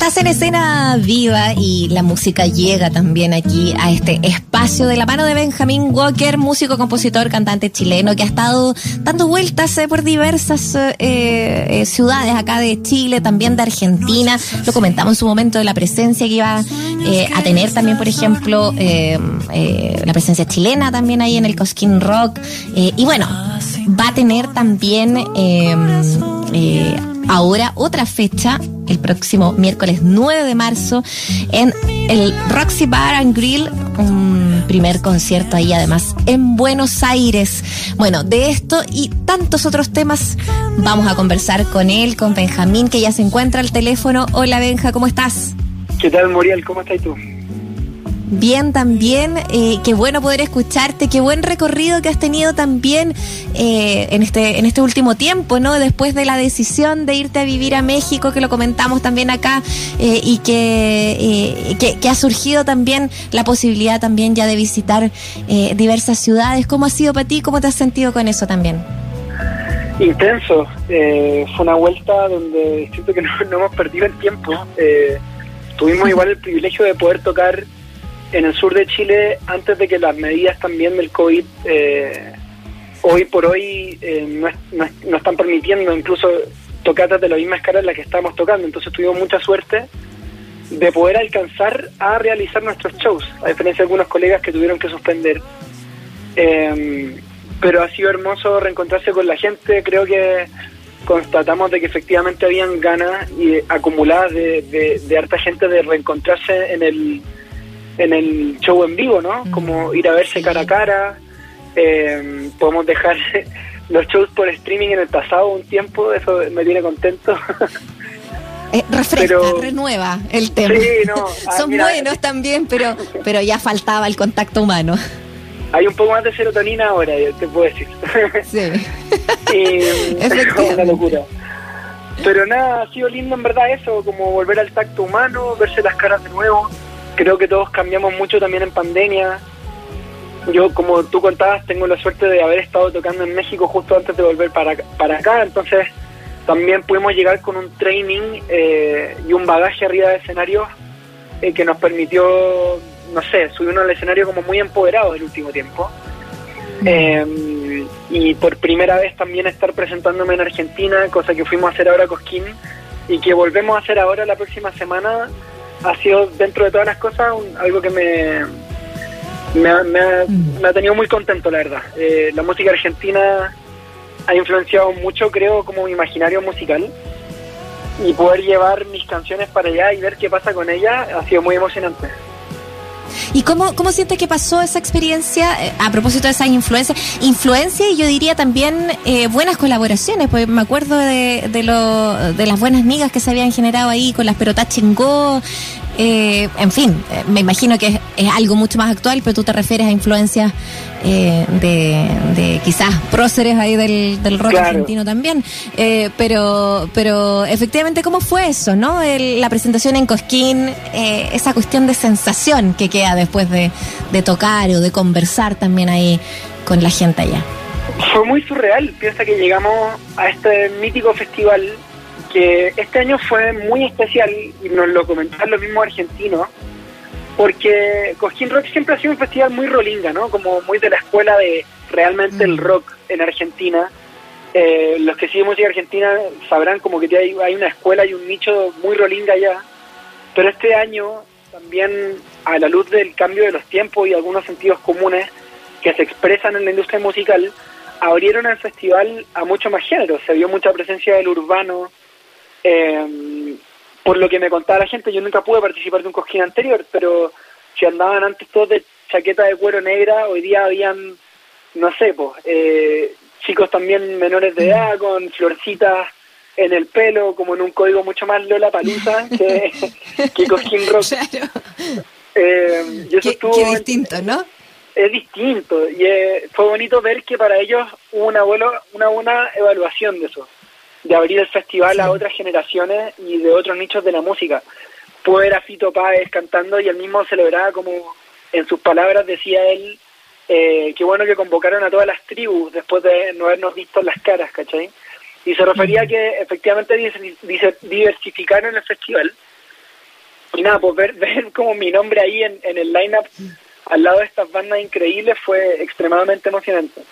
Estás en escena viva y la música llega también aquí a este espacio de la mano de Benjamín Walker, músico, compositor, cantante chileno que ha estado dando vueltas eh, por diversas eh, eh, ciudades acá de Chile, también de Argentina. Lo comentamos en su momento de la presencia que iba a tener también, por ejemplo, la presencia chilena también ahí en el Cosquín Rock. y bueno, va a tener también ahora otra fecha, el próximo miércoles 9 de marzo, en el Roxy Bar and Grill, un primer concierto ahí además en Buenos Aires. Bueno, de esto y tantos otros temas vamos a conversar con él, con Benjamín, que ya se encuentra al teléfono. Hola Benja, ¿cómo estás? ¿Qué tal, Muriel? ¿Cómo estás tú? Bien también, eh, qué bueno poder escucharte, qué buen recorrido que has tenido también eh, en este en este último tiempo, ¿no? Después de la decisión de irte a vivir a México, que lo comentamos también acá, eh, y que, que, ha surgido también la posibilidad también ya de visitar diversas ciudades. ¿Cómo ha sido para ti? ¿Cómo te has sentido con eso también? Intenso. fue una vuelta donde siento que no, no hemos perdido el tiempo. tuvimos igual el privilegio de poder tocar en el sur de Chile, antes de que las medidas también del COVID eh, hoy por hoy eh, no, están permitiendo incluso tocatas de la misma escala en la que estamos tocando. Entonces tuvimos mucha suerte de poder alcanzar a realizar nuestros shows, a diferencia de algunos colegas que tuvieron que suspender. Em, pero ha sido hermoso reencontrarse con la gente, creo que constatamos de que efectivamente habían ganas y acumuladas de, de harta gente de reencontrarse en el en el show en vivo, ¿no? Como ir a verse cara a cara. Eh, podemos dejar los shows por streaming en el pasado un tiempo, eso me tiene contento. Eh, refresca, renueva el tema. Sí, no, ah, Son buenos también, pero, pero ya faltaba el contacto humano. Hay un poco más de serotonina ahora, te puedo decir. Sí. es una locura. Pero nada, ha sido lindo en verdad eso, como volver al tacto humano, verse las caras de nuevo creo que todos cambiamos mucho también en pandemia. Yo, como tú contabas, tengo la suerte de haber estado tocando en México justo antes de volver para, para acá, entonces también pudimos llegar con un training eh, y un bagaje arriba de escenario eh, que nos permitió, no sé, subirnos al escenario como muy empoderados el último tiempo. Eh, y por primera vez también estar presentándome en Argentina, cosa que fuimos a hacer ahora Cosquín y que volvemos a hacer ahora la próxima semana ha sido dentro de todas las cosas algo que me, me, ha, tenido muy contento, la verdad. Eh, la música argentina ha influenciado mucho, creo, como mi imaginario musical. Y poder llevar mis canciones para allá y ver qué pasa con ellas ha sido muy emocionante. ¿Y cómo, cómo sientes que pasó esa experiencia eh, a propósito de esa influencia? Influencia y yo diría también eh, buenas colaboraciones, porque me acuerdo de, de, lo, de las buenas migas que se habían generado ahí con las pelotas chingó, eh, en fin, eh, me imagino que es, algo mucho más actual, pero tú te refieres a influencias eh, de, quizás próceres ahí del, del rock argentino también. pero, pero efectivamente, ¿cómo fue eso, no? la presentación en Cosquín, esa cuestión de sensación que queda después de, de tocar o de conversar también ahí con la gente allá. Fue muy surreal. Piensa que llegamos a este mítico festival que este año fue muy especial y nos lo comentaron los mismos argentinos, porque Cosquín Rock siempre ha sido un festival muy rolinga, ¿no? Como muy de la escuela de realmente el mm. rock en Argentina. Eh, los que siguen música argentina sabrán como que hay, hay una escuela y un nicho muy rolinga allá, pero este año también a la luz del cambio de los tiempos y algunos sentidos comunes que se expresan en la industria musical, abrieron el festival a mucho más género. Se vio mucha presencia del urbano, eh, por lo que me contaba la gente, yo nunca pude participar de un cosquín anterior, pero si andaban antes todos de chaqueta de cuero negra, hoy día habían, no sé, pues, eh, chicos también menores de edad con florcitas en el pelo, como en un código mucho más Lola Palusa que, que Cosquín Rock. Eh, y eso qué, distinto, ¿no? Es distinto y eh, fue bonito ver que para ellos hubo una, una buena evaluación de eso de abrir el festival a otras generaciones y de otros nichos de la música. Ver a Fito Páez cantando y él mismo celebraba como, en sus palabras decía él, eh, qué bueno que convocaron a todas las tribus después de no habernos visto las caras, ¿cachai? Y se refería a que efectivamente diversificaron el festival y nada, pues ver, ver como mi nombre ahí en, en el line-up al lado de estas bandas increíbles fue extremadamente emocionante.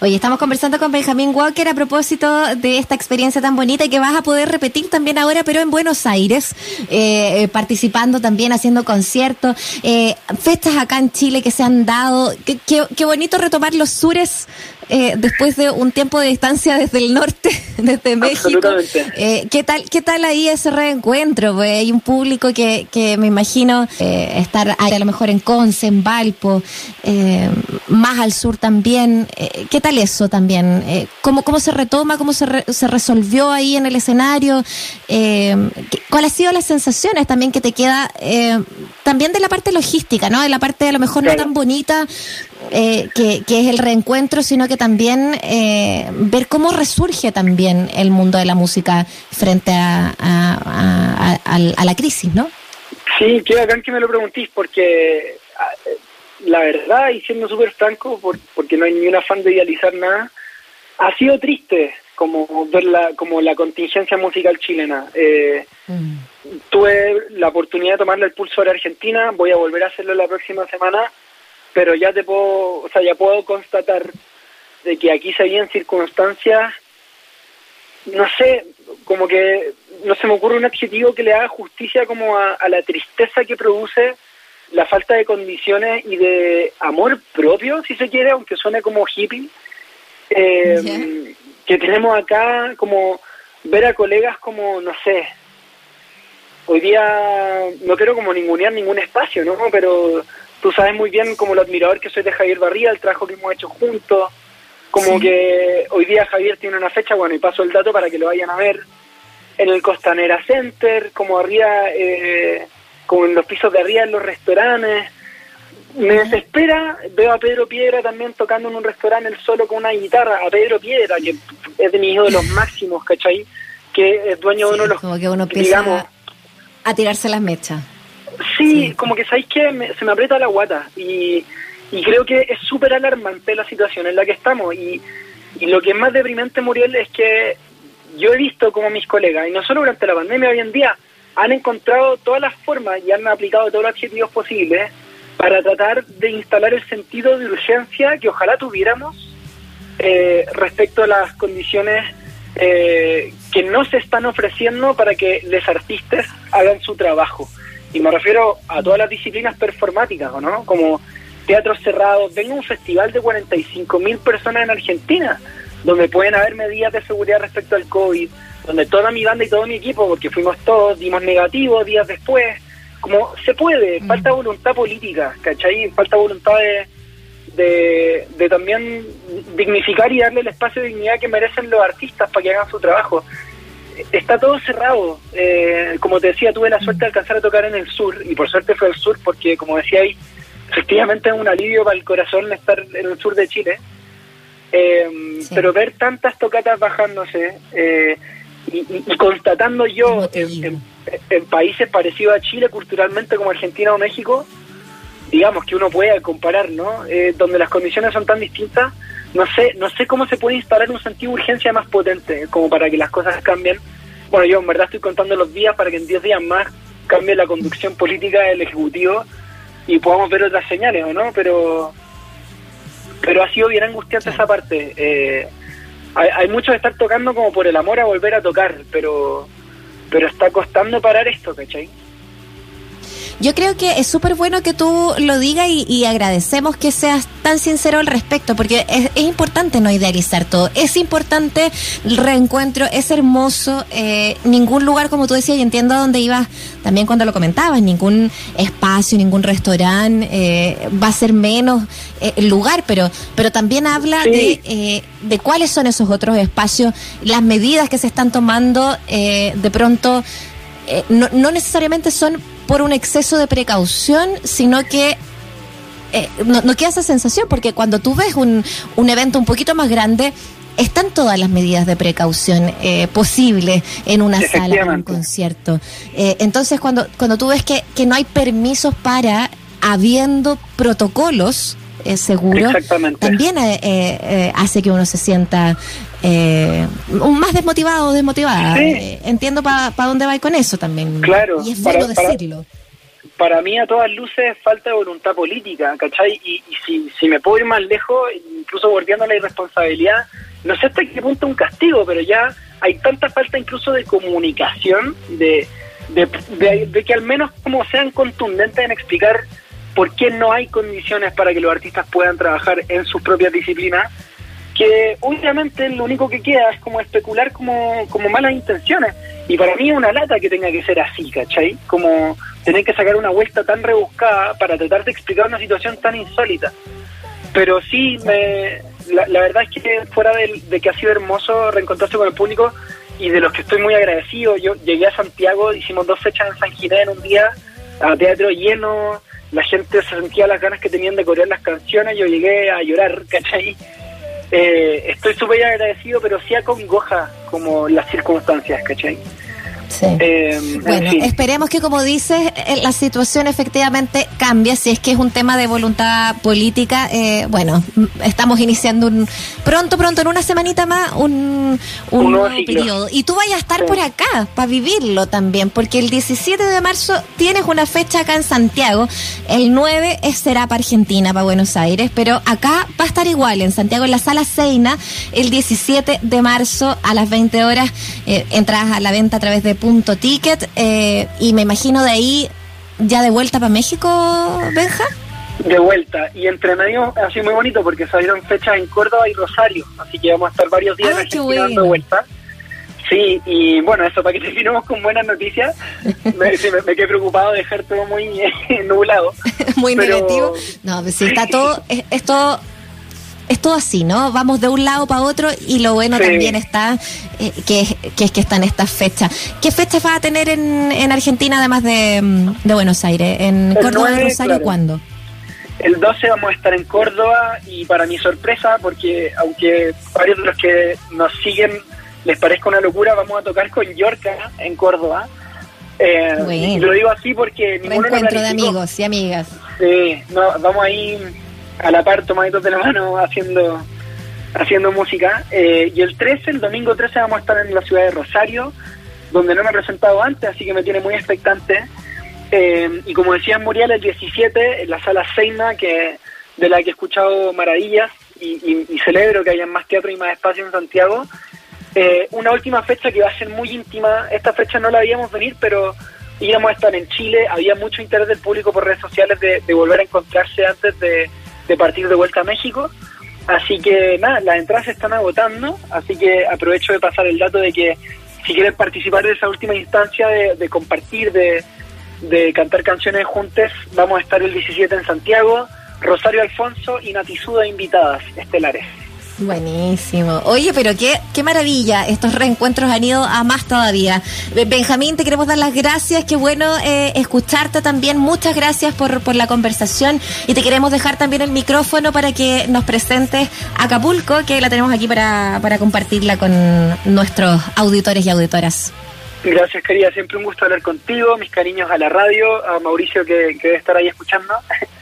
Oye, estamos conversando con Benjamín Walker a propósito de esta experiencia tan bonita y que vas a poder repetir también ahora, pero en Buenos Aires, eh, eh, participando también, haciendo conciertos, eh, fechas acá en Chile que se han dado. Qué, qué bonito retomar los sures eh, después de un tiempo de distancia desde el norte, desde México. Eh, ¿qué, tal, ¿Qué tal ahí ese reencuentro? Pues hay un público que, que me imagino eh, estar a lo mejor en Conce, en Valpo, eh, más al sur también. ¿Qué tal eso también? ¿cómo, ¿Cómo se retoma? ¿Cómo se, se resolvió ahí en el escenario? ¿Cuáles han sido las sensaciones también que te queda también de la parte logística, ¿no? De la parte a lo mejor no tan bonita que, que es el reencuentro, sino que también eh, ver cómo resurge también el mundo de la música frente a, a, la crisis, ¿no? Sí, qué bacán que me lo preguntís, porque ah, la verdad, y siendo súper franco, porque no hay ni un afán de idealizar nada, ha sido triste como ver la, como la contingencia musical chilena. Eh, mm. Tuve la oportunidad de tomarle el pulso a la Argentina, voy a volver a hacerlo la próxima semana, pero ya te puedo, o sea, ya puedo constatar de que aquí se habían circunstancias, no sé, como que no se me ocurre un adjetivo que le haga justicia como a, la tristeza que produce la falta de condiciones y de amor propio, si se quiere, aunque suene como hippie, eh, que tenemos acá, como ver a colegas como, no sé, hoy día no quiero como ningunear ningún espacio, ¿no? Pero tú sabes muy bien como lo admirador que soy de Javier Barría, el trabajo que hemos hecho juntos, como que hoy día Javier tiene una fecha, bueno, y paso el dato para que lo vayan a ver, en el Costanera Center, como arriba, eh, como en los pisos de arriba en los restaurantes. Me desespera, veo a Pedro Piedra también tocando en un restaurante él solo con una guitarra, a Pedro Piedra, que es de mis los máximos, ¿cachai? Que es dueño de uno de los... Como que uno empieza a tirarse las mechas. Sí, como que sabéis que se me aprieta la guata y y creo que es súper alarmante la situación en la que estamos. Y, lo que es más deprimente, Muriel, es que yo he visto como mis colegas, y no solo durante la pandemia, hoy en día, han encontrado todas las formas y han aplicado todos los objetivos posibles para tratar de instalar el sentido de urgencia que ojalá tuviéramos eh, respecto a las condiciones eh, que no se están ofreciendo para que los artistas hagan su trabajo. Y me refiero a todas las disciplinas performáticas, ¿no? Como teatros cerrados, venga un festival de 45 mil personas en Argentina, donde pueden haber medidas de seguridad respecto al COVID, donde toda mi banda y todo mi equipo, porque fuimos todos, dimos negativos días después, como se puede, mm. falta voluntad política, ¿cachai? Falta voluntad de, de, también dignificar y darle el espacio de dignidad que merecen los artistas para que hagan su trabajo. Está todo cerrado. Eh, como te decía, tuve la suerte de alcanzar a tocar en el sur, y por suerte fue el sur, porque como decía ahí, efectivamente es un alivio para el corazón estar en el sur de Chile, eh, pero ver tantas tocatas bajándose eh, y, constatando yo en, países parecidos a Chile culturalmente como Argentina o México, digamos que uno puede comparar, ¿no? Eh, donde las condiciones son tan distintas, no sé, no sé cómo se puede instalar un sentido de urgencia más potente como para que las cosas cambien. Bueno, yo en verdad estoy contando los días para que en 10 días más cambie la conducción política del Ejecutivo y podamos ver otras señales, ¿o no? Pero, pero ha sido bien angustiante esa parte. Eh, hay, hay mucho de estar tocando como por el amor a volver a tocar, pero, pero está costando parar esto, ¿cachai? Yo creo que es súper bueno que tú lo digas y, agradecemos que seas tan sincero al respecto, porque es, importante no idealizar todo. Es importante el reencuentro, es hermoso. Eh, ningún lugar, como tú decías, y entiendo a dónde ibas también cuando lo comentabas, ningún espacio, ningún restaurante eh, va a ser menos eh, el lugar, pero, pero también habla de, de cuáles son esos otros espacios, las medidas que se están tomando de pronto. no, no necesariamente son por un exceso de precaución, sino que eh, no, queda esa sensación, porque cuando tú ves un, un evento un poquito más grande, están todas las medidas de precaución eh, posibles en una sala, en un concierto. Eh, entonces, cuando, cuando tú ves que, que no hay permisos para, habiendo protocolos seguros, también hace que uno se sienta eh, más desmotivado o desmotivada. Eh, entiendo para dónde va con eso también. Claro. Y es bueno decirlo. Para, mí, a todas luces, falta de voluntad política, ¿cachai? Y, si, si me puedo ir más lejos, incluso volviendo a la irresponsabilidad, no sé hasta qué punto un castigo, pero ya hay tanta falta incluso de comunicación, de, de, de que al menos como sean contundentes en explicar por qué no hay condiciones para que los artistas puedan trabajar en sus propias disciplinas, que obviamente lo único que queda es como especular como, como malas intenciones. Y para mí es una lata que tenga que ser así, ¿cachai? Como tener que sacar una vuelta tan rebuscada para tratar de explicar una situación tan insólita. Pero sí, me, la, verdad es que fuera de, que ha sido hermoso reencontrarse con el público y de los que estoy muy agradecido, yo llegué a Santiago, hicimos dos fechas en San Ginés en un día, a teatro lleno, la gente se sentía las ganas que tenían de corear las canciones, yo llegué a llorar, ¿cachai? Eh, estoy súper agradecido, pero sí acongoja como las circunstancias, ¿cachai? Eh, bueno, esperemos que, como dices, eh, la situación efectivamente cambie. Si es que es un tema de voluntad política, eh, bueno, estamos iniciando un pronto, pronto, en una semanita más, un, un, nuevo periodo. Y tú vayas a estar por acá para vivirlo también, porque el 17 de marzo tienes una fecha acá en Santiago. El 9 será para Argentina, para Buenos Aires, pero acá va a estar igual, en Santiago, en la sala Seina, el 17 de marzo a las 20 horas. entras a la venta a través de ticket eh, y me imagino de ahí ya de vuelta para México, Benja. De vuelta, y entre medio ha sido muy bonito porque salieron fechas en Córdoba y Rosario, así que vamos a estar varios días ah, dando vuelta. Sí, y bueno, eso para que terminemos con buenas noticias. me, me, quedé preocupado de dejar todo muy nublado. muy negativo. No, pues sí, está todo, es todo así, ¿no? Vamos de un lado para otro y lo bueno también está eh, que, es que está en esta fecha. ¿Qué fechas va a tener en, en Argentina además de, mm, Buenos Aires? ¿En Córdoba y Rosario cuándo? El 12 vamos a estar en Córdoba y para mi sorpresa, porque aunque varios de los que nos siguen les parezca una locura, vamos a tocar con Yorka en Córdoba. Eh, lo digo así porque ninguno encuentro de amigos y amigas. Sí, no, vamos ahí a la par tomaditos de la mano haciendo haciendo música. Eh, y el 13, el domingo 13, vamos a estar en la ciudad de Rosario, donde no me he presentado antes, así que me tiene muy expectante. Eh, y como decía Muriel, el 17, en la sala Seina, que de la que he escuchado maravillas y, celebro que haya más teatro y más espacio en Santiago. Eh, una última fecha que va a ser muy íntima. Esta fecha no la habíamos venir, pero íbamos a estar en Chile. Había mucho interés del público por redes sociales de volver a encontrarse antes de, de partir de vuelta a México. Así que nada, las entradas se están agotando, así que aprovecho de pasar el dato de que si quieren participar de esa última instancia de, compartir, de, de cantar canciones juntas, vamos a estar el 17 en Santiago, Rosario Alfonso y Natisuda invitadas estelares. Buenísimo. Oye, pero qué, qué maravilla. Estos reencuentros han ido a más todavía. Benjamín, te queremos dar las gracias. Qué bueno eh, escucharte también. Muchas gracias por, por la conversación. Y te queremos dejar también el micrófono para que nos presentes Acapulco, que la tenemos aquí para, para compartirla con nuestros auditores y auditoras. Gracias, querida. Siempre un gusto hablar contigo. Mis cariños a la radio, a Mauricio que, que debe estar ahí escuchando.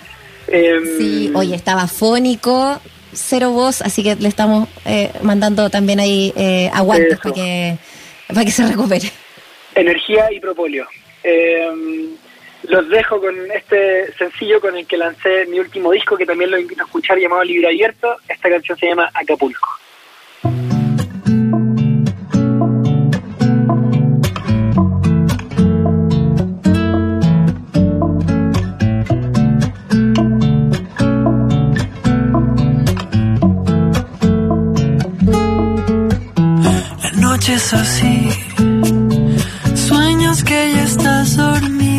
sí, em, oye, estaba fónico cero voz, así que le estamos eh, mandando también ahí eh, aguantes para que, para que se recupere. Energía y propóleo. Eh, los dejo con este sencillo con el que lancé mi último disco, que también lo invito a escuchar, llamado Libre Abierto. Esta canción se llama Acapulco. Es así. Sueños que ya estás dormido